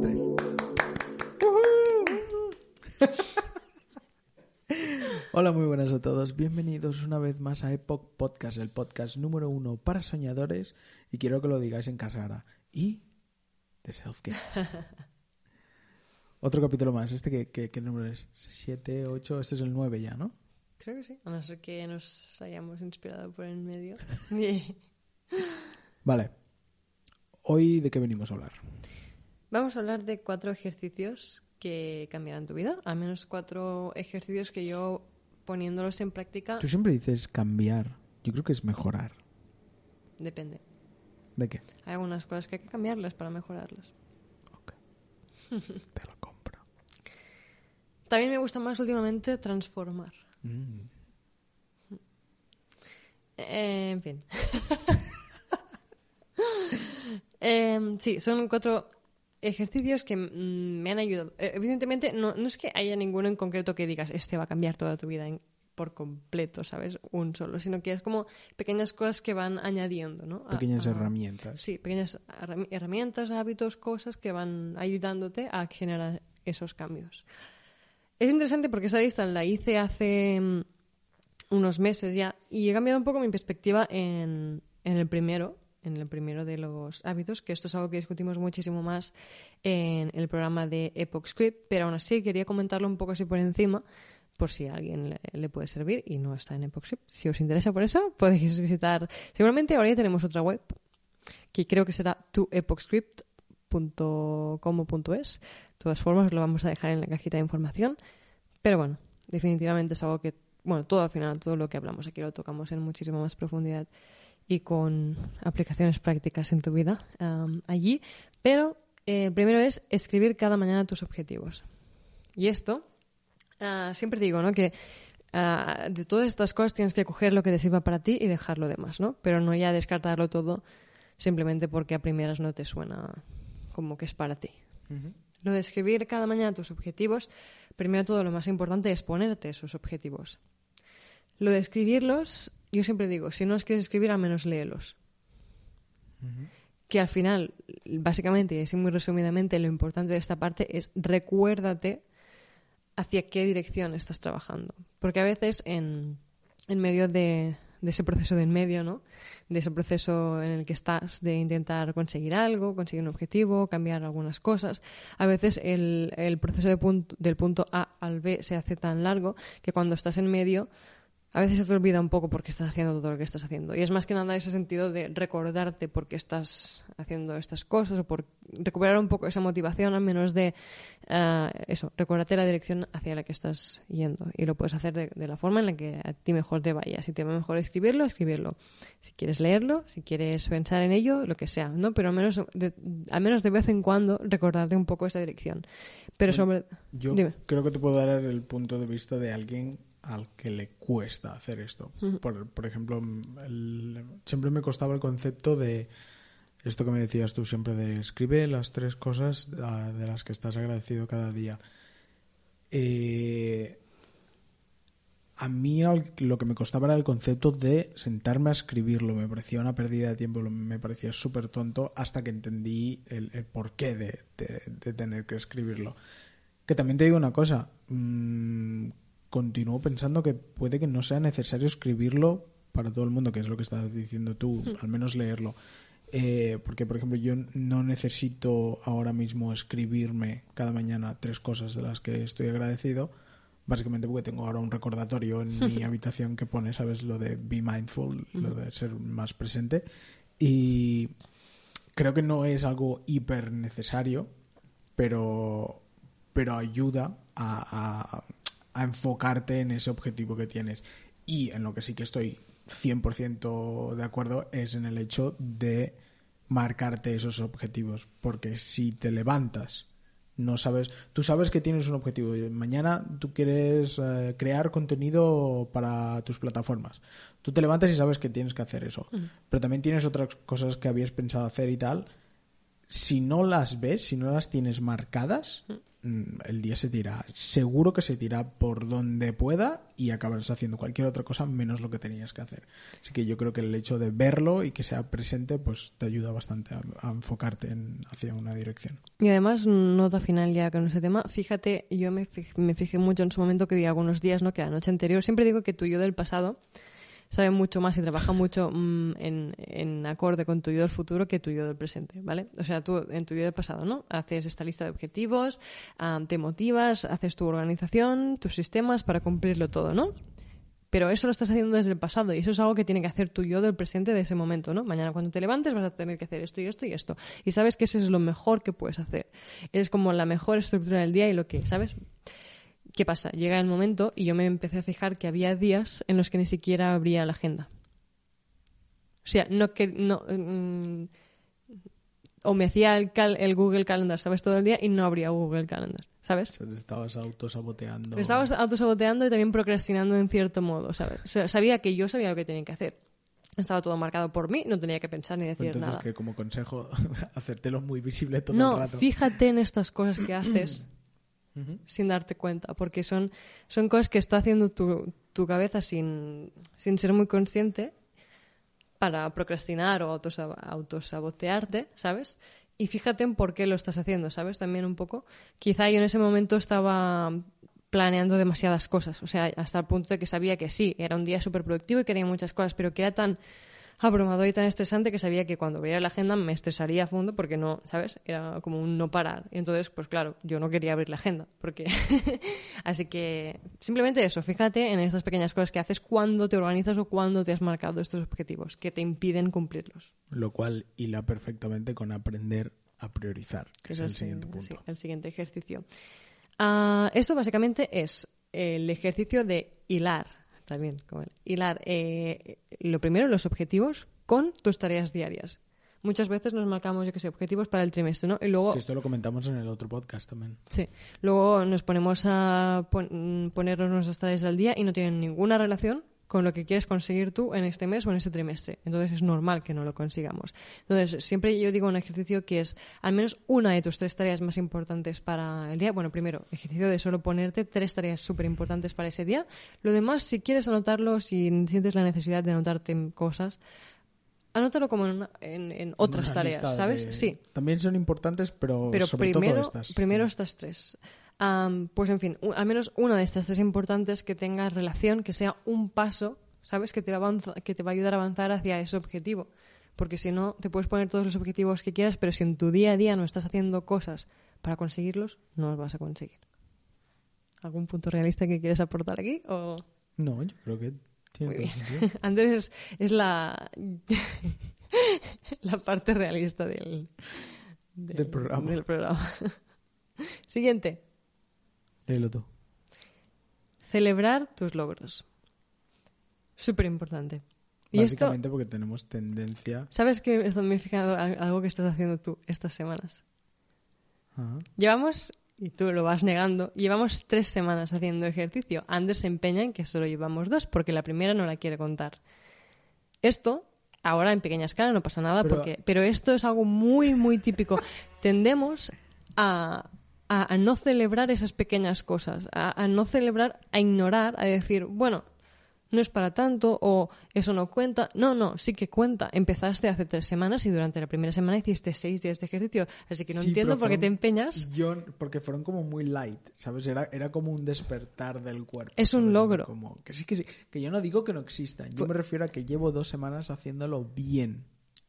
tres. Hola, muy buenas a todos. Bienvenidos una vez más a Epoch Podcast, el podcast número uno para soñadores. Y quiero que lo digáis en casa ahora. Y de self-care. Otro capítulo más. ¿Este qué, qué, qué número es? ¿Siete, ocho? Este es el nueve ya, ¿no? Creo que sí, a no ser que nos hayamos inspirado por el medio. Vale. Hoy, ¿de qué venimos a hablar? Vamos a hablar de cuatro ejercicios que cambiarán tu vida. Al menos cuatro ejercicios que yo, poniéndolos en práctica, Tú siempre dices cambiar. Yo creo que es mejorar. depende. ¿De qué? Hay algunas cosas que hay que cambiarlas para mejorarlas. Ok. Te lo compro. También me gusta más últimamente transformar. Mm. Eh, en fin. Em, sí, son cuatro ejercicios que mm, me han ayudado. Eh, evidentemente, no, no es que haya ninguno en concreto que digas, este va a cambiar toda tu vida en- por completo, ¿sabes? Un solo, sino que es como pequeñas cosas que van añadiendo, ¿no? Pequeñas a- herramientas. Sí, pequeñas herram- herramientas, hábitos, cosas que van ayudándote a generar esos cambios. Es interesante porque esta lista la hice hace mm, unos meses ya y he cambiado un poco mi perspectiva en, en el primero, en el primero de los hábitos, que esto es algo que discutimos muchísimo más en el programa de Epoch Script, pero aún así quería comentarlo un poco así por encima por si a alguien le, puede servir y no está en Epoch Script. Si os interesa por eso, podéis visitar. Seguramente ahora ya tenemos otra web que creo que será tuepochscript.com.es. De todas formas, lo vamos a dejar en la cajita de información. Pero bueno, definitivamente es algo que, bueno, todo al final, todo lo que hablamos aquí lo tocamos en muchísima más profundidad y con aplicaciones prácticas en tu vida allí. Pero eh, primero es escribir cada mañana tus objetivos. Y esto, ah, siempre digo, ¿no? Que ah, de todas estas cosas tienes que coger lo que te sirva para ti y dejar lo demás, ¿no? Pero no ya descartarlo todo simplemente porque a primeras no te suena como que es para ti. Lo de escribir cada mañana tus objetivos, primero todo lo más importante es ponerte esos objetivos. Lo de escribirlos, yo siempre digo, si no los quieres escribir, al menos léelos. Que al final, básicamente, y así muy resumidamente, lo importante de esta parte es recuérdate hacia qué dirección estás trabajando. Porque a veces en, en medio de, de ese proceso de en medio, ¿no? De ese proceso en el que estás de intentar conseguir algo, conseguir un objetivo, cambiar algunas cosas, a veces el, el proceso de punto- del punto A al B se hace tan largo que cuando estás en medio a veces se te olvida un poco por qué estás haciendo todo lo que estás haciendo. Y es más que nada ese sentido de recordarte por qué estás haciendo estas cosas o por recuperar un poco esa motivación, al menos de eh, eso, recordarte la dirección hacia la que estás yendo. Y lo puedes hacer de, de la forma en la que a ti mejor te vaya. Si te va mejor escribirlo, escribirlo. Si quieres leerlo, si quieres pensar en ello, lo que sea, ¿no? Pero al menos de, al menos de vez en cuando recordarte un poco esa dirección. Pero sobre... Yo Dime. creo que te puedo dar el punto de vista de alguien al que le cuesta hacer esto. por, por ejemplo, el- siempre me costaba el concepto de esto que me decías tú siempre de escribe las tres cosas ah, de las que estás agradecido cada día. Eh, a mí lo que me costaba era el concepto de sentarme a escribirlo. Me parecía una pérdida de tiempo, me parecía súper tonto hasta que entendí el, el porqué de, de- de tener que escribirlo. Que también te digo una cosa, mm, continúo pensando que puede que no sea necesario escribirlo para todo el mundo, que es lo que estás diciendo tú, al menos leerlo. Eh, porque, por ejemplo, yo no necesito ahora mismo escribirme cada mañana tres cosas de las que estoy agradecido, básicamente porque tengo ahora un recordatorio en mi habitación que pone, ¿sabes? Lo de be mindful, lo de ser más presente. Y creo que no es algo hiper necesario, pero, pero ayuda a, a- a enfocarte en ese objetivo que tienes. Y en lo que sí que estoy 100% de acuerdo es en el hecho de marcarte esos objetivos. Porque si te levantas, no sabes, tú sabes que tienes un objetivo. Mañana tú quieres eh, crear contenido para tus plataformas. Tú te levantas y sabes que tienes que hacer eso. Pero también tienes otras cosas que habías pensado hacer y tal. Si no las ves, si no las tienes marcadas, el día se tira. Seguro que se tira por donde pueda y acabarás haciendo cualquier otra cosa menos lo que tenías que hacer. Así que yo creo que el hecho de verlo y que sea presente, pues te ayuda bastante a, enfocarte en, hacia una dirección. Y además, nota final ya con ese tema, fíjate, yo me, fij- me fijé mucho en su momento que vi algunos días, ¿no? Que la noche anterior, siempre digo que tu yo del pasado sabe mucho más y trabaja mucho mm, en, en acorde con tu yo del futuro que tu yo del presente, ¿vale? O sea, tú en tu yo del pasado, ¿no? Haces esta lista de objetivos, ah, te motivas, haces tu organización, tus sistemas para cumplirlo todo, ¿no? Pero eso lo estás haciendo desde el pasado y eso es algo que tiene que hacer tu yo del presente de ese momento, ¿no? Mañana cuando te levantes vas a tener que hacer esto y esto y esto. Y sabes que eso es lo mejor que puedes hacer. Es como la mejor estructura del día y lo que, ¿sabes? ¿Qué pasa? Llega el momento y yo me empecé a fijar que había días en los que ni siquiera abría la agenda. O sea, no que no mm, o me hacía el, cal- el Google Calendar, ¿sabes? Todo el día y no abría Google Calendar, ¿sabes? O sea, te estabas autosaboteando. Me estaba autosaboteando y también procrastinando en cierto modo, ¿sabes? O sea, sabía que yo sabía lo que tenía que hacer. Estaba todo marcado por mí, no tenía que pensar ni decir Entonces, nada. que como consejo, hacértelo muy visible todo No, el rato. fíjate en estas cosas que haces Sin darte cuenta, porque son, son cosas que está haciendo tu, tu cabeza sin, sin ser muy consciente para procrastinar o autosab- autosabotearte, ¿sabes? Y fíjate en por qué lo estás haciendo, ¿sabes? También un poco. Quizá yo en ese momento estaba planeando demasiadas cosas, o sea, hasta el punto de que sabía que sí, era un día súper productivo y quería muchas cosas, pero que era tan abrumador y tan estresante que sabía que cuando veía la agenda me estresaría a fondo porque no, ¿sabes? Era como un no parar. Y entonces, pues claro, yo no quería abrir la agenda, porque... Así que simplemente eso, fíjate en estas pequeñas cosas que haces cuando te organizas o cuando te has marcado estos objetivos que te impiden cumplirlos. Lo cual hila perfectamente con aprender a priorizar, que es el sí, siguiente sí, punto. el siguiente ejercicio. Ah, esto básicamente es el ejercicio de hilar, también, como hilar, eh, lo primero, los objetivos con tus tareas diarias. Muchas veces nos marcamos, yo que sé, objetivos para el trimestre, ¿no? Y luego Que esto lo comentamos en el otro podcast también. Sí. Luego nos ponemos a pon- ponernos nuestras tareas al día y no tienen ninguna relación con lo que quieres conseguir tú en este mes o en este trimestre. Entonces es normal que no lo consigamos. Entonces, siempre yo digo un ejercicio que es al menos una de tus tres tareas más importantes para el día. Bueno, primero, ejercicio de solo ponerte tres tareas súper importantes para ese día. Lo demás, si quieres anotarlo, si sientes la necesidad de anotarte cosas, anótalo como en, una- en- en otras tareas, ¿sabes? de- Sí También son importantes, pero, pero sobre primero, todo estas. primero estas tres. Am, pues en fin, al menos una de estas tres importantes que tenga relación, que sea un paso, ¿sabes? Que te va a, avanza- que te va a ayudar a avanzar hacia ese objetivo. Porque si no, te puedes poner todos los objetivos que quieras, pero si en tu día a día no estás haciendo cosas para conseguirlos, no los vas a conseguir. ¿Algún punto realista que quieres aportar aquí? O... No, yo creo que tiene Muy todo bien. sentido. Andrés es, es la, la parte realista del, Del programa. del programa. Siguiente. Léelo tú. Celebrar tus logros. Súper importante. Y esto, Básicamente porque tenemos tendencia... ¿sabes qué? Me al- algo que estás haciendo tú estas semanas. Ajá. Llevamos, y tú lo vas negando, llevamos tres semanas haciendo ejercicio. Anders se empeña en que solo llevamos dos, porque la primera no la quiere contar. Esto, ahora en pequeña escala no pasa nada, Pero- porque, pero esto es algo muy, muy típico. Tendemos a, a- a no celebrar esas pequeñas cosas, a, a no celebrar, a ignorar, a decir, bueno, no es para tanto o eso no cuenta. No, no, sí que cuenta. Empezaste hace tres semanas y durante la primera semana hiciste seis días de ejercicio. Así que no Sí, entiendo por qué te empeñas. Yo, porque fueron como muy light, ¿sabes? Era, era como un despertar del cuerpo. Es un ¿sabes? logro. Como, que sí, que sí. Que yo no digo que no existan. Yo me refiero a que llevo dos semanas haciéndolo bien.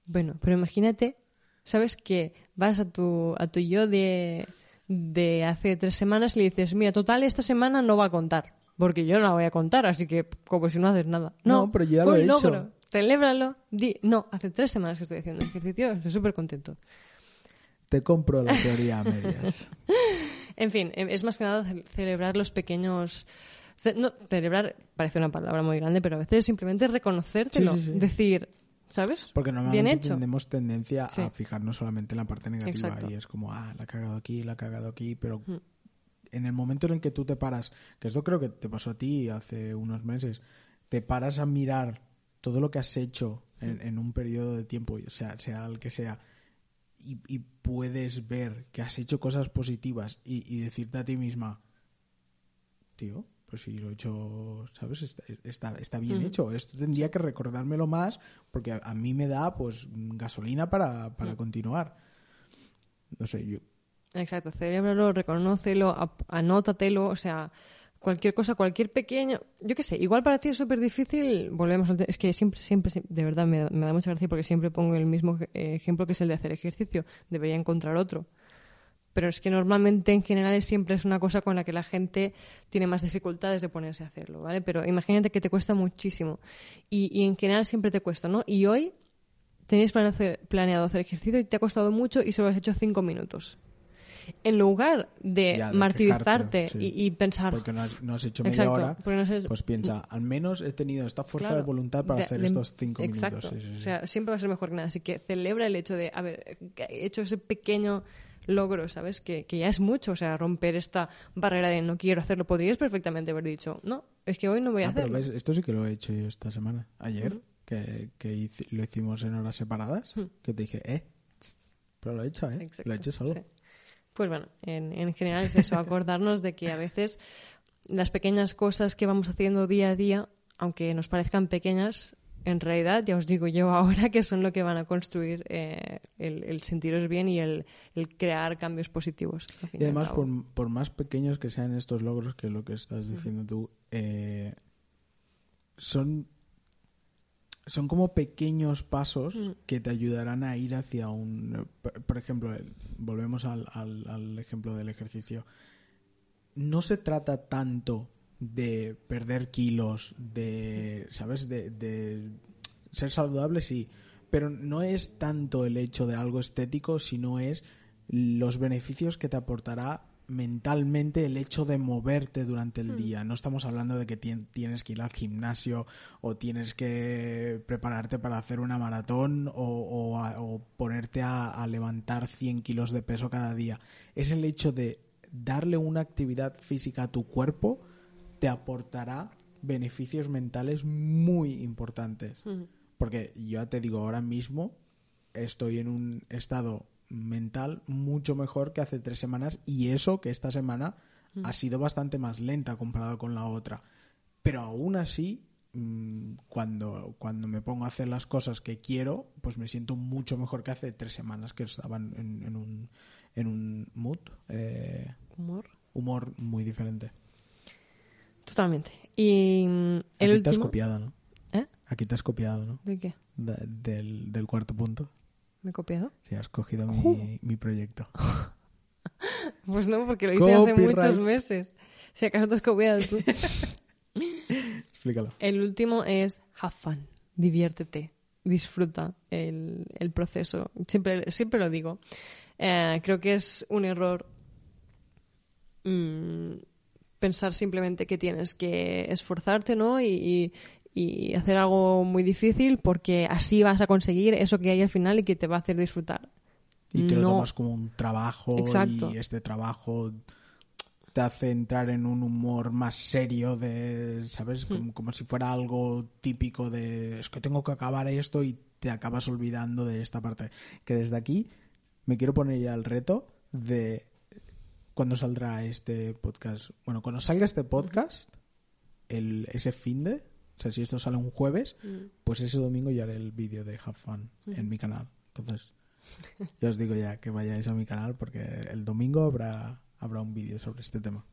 Bueno, pero imagínate, ¿sabes? Que vas a tu, a tu yo de, de hace tres semanas y le dices, mira, total, esta semana no va a contar. Porque yo no la voy a contar, así que como si no haces nada. No, No, pero yo ya lo he un hecho. logro. Celébralo. Di, no, hace tres semanas que estoy haciendo ejercicio, estoy súper contento. Te compro la teoría a medias. En fin, es más que nada ce- celebrar los pequeños... ce- No, celebrar parece una palabra muy grande, pero a veces es simplemente reconocértelo. Sí, sí, sí. Decir, ¿sabes? Porque Bien normalmente hecho. tenemos tendencia Sí. a fijarnos solamente en la parte negativa Exacto. y es como, ah, la ha cagado aquí, la ha cagado aquí, pero Mm. en el momento en el que tú te paras, que esto creo que te pasó a ti hace unos meses, te paras a mirar todo lo que has hecho en, en un periodo de tiempo, o sea, sea el que sea, y, y puedes ver que has hecho cosas positivas y, y decirte a ti misma, tío, pues si lo he hecho, ¿sabes? Está, está, está bien hecho. Esto tendría que recordármelo más porque a, a mí me da pues gasolina para, para continuar. No sé, yo... Exacto, celébralo, reconócelo, anótatelo, o sea, cualquier cosa, cualquier pequeño, yo qué sé, igual para ti es súper difícil, volvemos al es que siempre, siempre, de verdad me da, me da mucha gracia porque siempre pongo el mismo eh, ejemplo que es el de hacer ejercicio, debería encontrar otro. Pero es que normalmente en general siempre es una cosa con la que la gente tiene más dificultades de ponerse a hacerlo, ¿vale? Pero imagínate que te cuesta muchísimo y, y en general siempre te cuesta, ¿no? Y hoy tenías planeado hacer, ejercicio y te ha costado mucho y solo has hecho cinco minutos. En lugar de, Ya, de martirizarte sí. y, y pensar, Porque no has, no has hecho media Exacto, hora, porque no has- pues piensa, al menos he tenido esta fuerza Claro, de voluntad para de- hacer de- estos cinco exacto. minutos. Sí, sí, sí. O sea, siempre va a ser mejor que nada. Así que celebra el hecho de haber hecho ese pequeño logro, ¿sabes? Que, que ya es mucho. O sea, romper esta barrera de no quiero hacerlo. Podrías perfectamente haber dicho, no, es que hoy no voy a Ah, hacerlo. esto sí que lo he hecho yo esta semana. Ayer, que, que lo hicimos en horas separadas, que te dije, eh, pero lo he hecho, eh. Exacto, Lo he hecho solo. sí. Pues bueno, en, en general es eso, acordarnos de que a veces las pequeñas cosas que vamos haciendo día a día, aunque nos parezcan pequeñas, en realidad, ya os digo yo ahora, que son lo que van a construir eh, el, el sentiros bien y el, el crear cambios positivos. Y además, por, por más pequeños que sean estos logros, que es lo que estás diciendo tú, eh, son, son como pequeños pasos que te ayudarán a ir hacia un... Por, ejemplo, volvemos al, al- al ejemplo del ejercicio. No se trata tanto de perder kilos, de, ¿sabes? De, de ser saludable, sí, pero no es tanto el hecho de algo estético, sino es los beneficios que te aportará mentalmente el hecho de moverte durante el día. No estamos hablando de que tien- tienes que ir al gimnasio o tienes que prepararte para hacer una maratón o, o a- o ponerte a, a levantar 100 kilos de peso cada día. Es el hecho de darle una actividad física a tu cuerpo te aportará beneficios mentales muy importantes. Porque yo ya te digo, ahora mismo estoy en un estado mental mucho mejor que hace tres semanas y eso que esta semana ha sido bastante más lenta comparado con la otra. Pero aún así, mm, cuando, cuando me pongo a hacer las cosas que quiero, pues me siento mucho mejor que hace tres semanas que estaba en un, en un mood, eh, Humor. humor muy diferente. Totalmente. Y mm, el Aquí te has último... copiado, ¿no? ¿Eh? Aquí te has copiado, ¿no? ¿De qué? Del, del cuarto punto. ¿Me he copiado? Sí, has cogido mi, mi proyecto. Pues no, porque lo hice hace muchos meses. Si acaso te has copiado tú. Explícalo. El último es have fun, diviértete, disfruta el, el proceso. Siempre, siempre lo digo. Eh, creo que es un error mm, pensar simplemente que tienes que esforzarte, ¿no? Y, y- y hacer algo muy difícil porque así vas a conseguir eso que hay al final y que te va a hacer disfrutar. Y te lo tomas como un trabajo Exacto. y este trabajo te hace entrar en un humor más serio de. ¿sabes? Como, como si fuera algo típico de es que tengo que acabar esto y te acabas olvidando de esta parte. Que desde aquí me quiero poner ya el reto de cuando saldrá este podcast. Bueno, cuando salga este podcast, el, ese fin de, o sea, si esto sale un jueves, pues ese domingo ya haré el vídeo de Have Fun en mi canal. Entonces, ya os digo ya que vayáis a mi canal porque el domingo habrá, habrá un vídeo sobre este tema.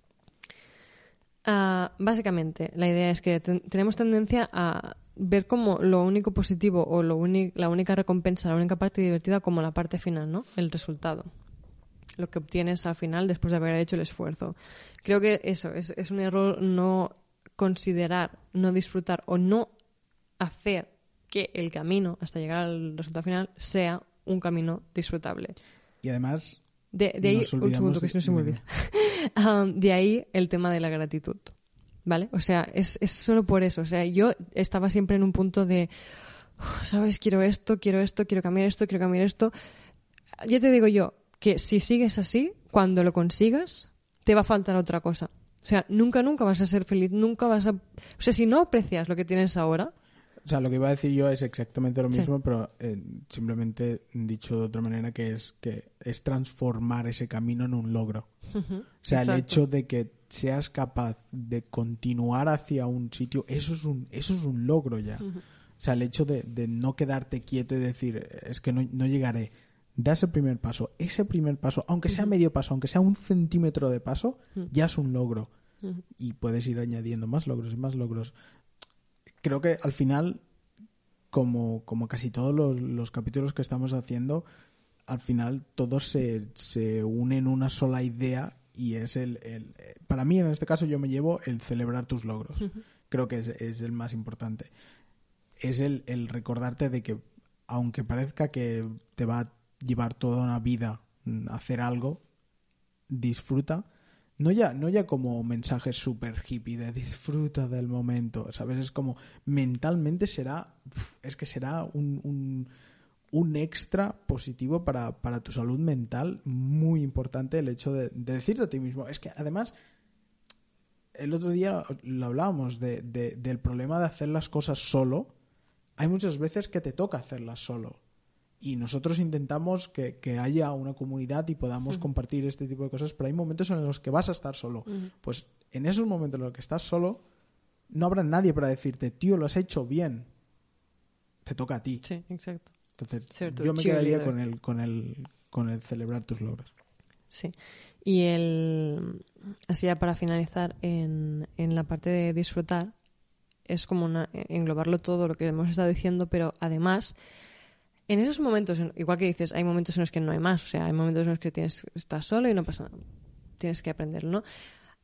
Ah, básicamente, la idea es que ten- tenemos tendencia a ver como lo único positivo o lo la única recompensa, la única parte divertida como la parte final, ¿no? El resultado. Lo que obtienes al final después de haber hecho el esfuerzo. Creo que eso es, es un error no considerar, no disfrutar o no hacer que el camino hasta llegar al resultado final sea un camino disfrutable. Y además, De, de ahí, Nos un segundo que si no se me olvida. Um, de ahí el tema de la gratitud. ¿Vale? O sea, es, es solo por eso. O sea, yo estaba siempre en un punto de, "Uf, ¿sabes? Quiero esto, quiero esto, quiero cambiar esto, quiero cambiar esto. Ya te digo yo que si sigues así, cuando lo consigas, te va a faltar otra cosa. O sea, nunca, nunca vas a ser feliz, nunca vas a... O sea, si no aprecias lo que tienes ahora, O sea, lo que iba a decir yo es exactamente lo Sí. mismo, pero eh, simplemente dicho de otra manera que es que es transformar ese camino en un logro. O sea, el hecho de que seas capaz de continuar hacia un sitio, eso es un, eso es un logro ya. O sea, el hecho de, de no quedarte quieto y decir, es que no, no llegaré. Das el primer paso. Ese primer paso, aunque sea medio paso, aunque sea un centímetro de paso, ya es un logro. Y puedes ir añadiendo más logros y más logros. Creo que al final, como, como casi todos los, los capítulos que estamos haciendo, al final todos se, se unen en una sola idea y es el, el- Para mí, en este caso, yo me llevo el celebrar tus logros. Creo que es, es el más importante. Es el, el recordarte de que, aunque parezca que te va a llevar toda una vida mm, hacer algo, disfruta. No ya, no ya como mensaje súper hippie de disfruta del momento, ¿sabes? Es como mentalmente será, es que será un, un, un extra positivo para, para tu salud mental muy importante el hecho de, de decirte a ti mismo. Es que además, el otro día lo hablábamos de- del problema de hacer las cosas solo. Hay muchas veces que te toca hacerlas solo. Y nosotros intentamos que, que haya una comunidad y podamos compartir este tipo de cosas, pero hay momentos en los que vas a estar solo. Pues en esos momentos en los que estás solo, no habrá nadie para decirte, tío, lo has hecho bien. Te toca a ti. Sí, exacto. Entonces, yo me quedaría con el, con el, con el celebrar tus logros. Sí. Y el. Así ya para finalizar, en, en la parte de disfrutar, es como una, englobarlo todo lo que hemos estado diciendo, pero además, en esos momentos, en- igual que dices, hay momentos en los que no hay más, o sea, hay momentos en los que tienes, estás solo y no pasa nada. Tienes que aprenderlo, ¿no?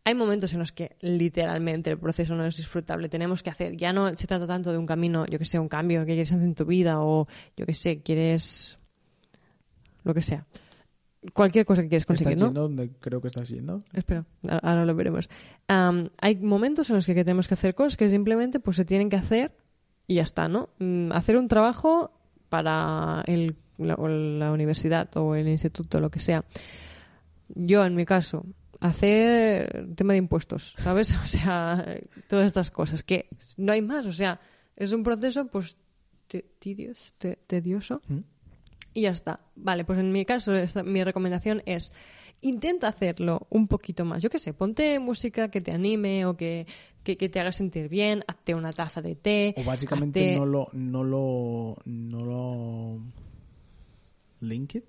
Hay momentos en los que literalmente el proceso no es disfrutable. Tenemos que hacer, ya no se trata tanto de un camino, yo que sé, un cambio que quieres hacer en tu vida o yo que sé, quieres lo que sea. Cualquier cosa que quieres conseguir, ¿Estás ¿no? donde creo que estás yendo? Espera, ahora lo veremos. Am, hay momentos en los que tenemos que hacer cosas que simplemente pues se tienen que hacer y ya está, ¿no? Mm, hacer un trabajo para el- la, la universidad o el instituto, lo que sea. Yo, en mi caso, hacer tema de impuestos, ¿sabes? O sea, todas estas cosas que no hay más, o sea, es un proceso pues te- tidios- te- tedioso ¿Mm? Y ya está. Vale, pues en mi caso, esta- mi recomendación es intenta hacerlo un poquito más. Yo qué sé, ponte música que te anime o que, que, que te haga sentir bien, hazte una taza de té. O básicamente hazte- no lo, no lo, no lo link it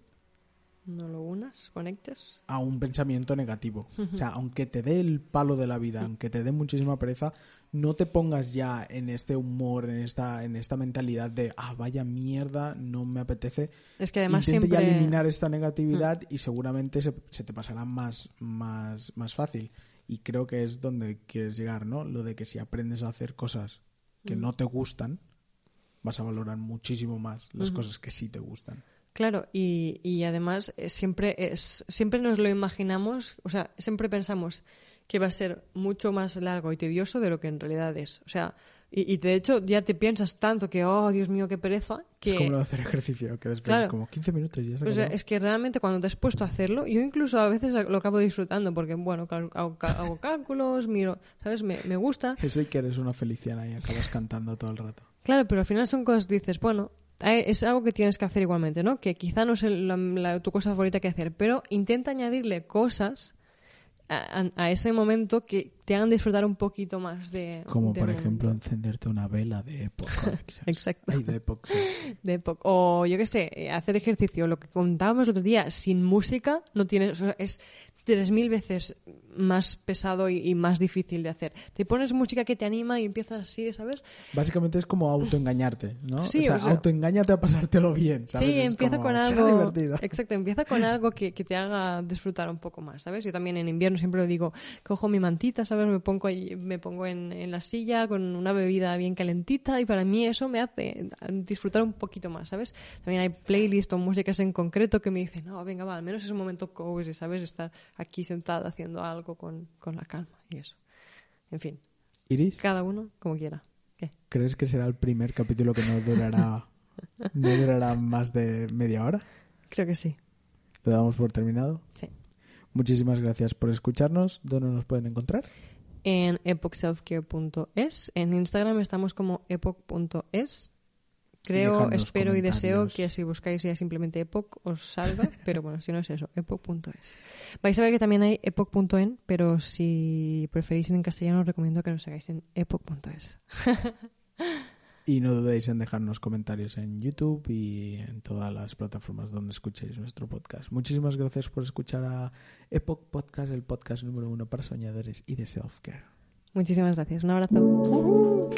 No lo unas, conectes. a un pensamiento negativo. O sea, aunque te dé el palo de la vida, aunque te dé muchísima pereza, no te pongas ya en este humor, en esta, en esta mentalidad de ah, vaya mierda, no me apetece. Es que además Intente siempre... ya eliminar esta negatividad y seguramente se, se te pasará más, más, más fácil. Y creo que es donde quieres llegar, ¿no? Lo de que si aprendes a hacer cosas que no te gustan, vas a valorar muchísimo más las cosas que sí te gustan. Claro, y, y además eh, siempre es siempre nos lo imaginamos, o sea, siempre pensamos que va a ser mucho más largo y tedioso de lo que en realidad es. O sea, y, y de hecho ya te piensas tanto que, oh, Dios mío, qué pereza, que... Es como lo de hacer ejercicio, que después Claro. como 15 minutos y ya se O sea, es que realmente cuando te has puesto a hacerlo, yo incluso a veces lo acabo disfrutando porque, bueno, hago, hago cálculos, miro, ¿sabes? Me, me gusta. Eso y que eres una feliciana y acabas cantando todo el rato. Claro, pero al final son cosas que dices, bueno, es algo que tienes que hacer igualmente, ¿no? Que quizá no es la- la- tu cosa favorita que hacer, pero intenta añadirle cosas a, a- a ese momento que te hagan disfrutar un poquito más de. Como por ejemplo encenderte una vela de época. Exacto. Ay, de época. sí. de época. O yo qué sé, eh, hacer ejercicio, lo que contábamos el otro día, sin música, no tienes, o sea, es tres mil veces más pesado y, y más difícil de hacer. Te pones música que te anima y empiezas así, ¿sabes? Básicamente es como autoengañarte, ¿no? Sí, o sea, o sea- autoengañate a pasártelo bien, ¿sabes? Sí, Es empieza como, con "Será algo. divertido". Exacto, empieza con algo que, que te haga disfrutar un poco más, ¿sabes? Yo también en invierno siempre lo digo, cojo mi mantita, ¿sabes? Me pongo ahí, me pongo en, en la silla con una bebida bien calentita y para mí eso me hace disfrutar un poquito más, ¿sabes? También hay playlists o músicas en concreto que me dicen, no, venga, va, al menos es un momento cozy, ¿sabes? Estar aquí sentada haciendo algo con, con la calma y eso. En fin, Iris, cada uno como quiera. ¿Qué? ¿crees que será el primer capítulo que no durará, no durará más de media hora? Creo que sí. Lo damos por terminado. Sí. Muchísimas gracias por escucharnos. ¿Dónde nos pueden encontrar? en epochselfcare.es. En Instagram estamos como epoch.es. Creo, espero y deseo que si buscáis ya simplemente Epoch os salga, pero bueno, si no es eso, epoch.es. Vais a ver que también hay epoch.en, pero si preferís en castellano os recomiendo que nos hagáis en epoch.es. Y no dudéis en dejarnos comentarios en YouTube y en todas las plataformas donde escuchéis nuestro podcast. Muchísimas gracias por escuchar a Epoch Podcast, el podcast número uno para soñadores y de self-care. Muchísimas gracias. Un abrazo.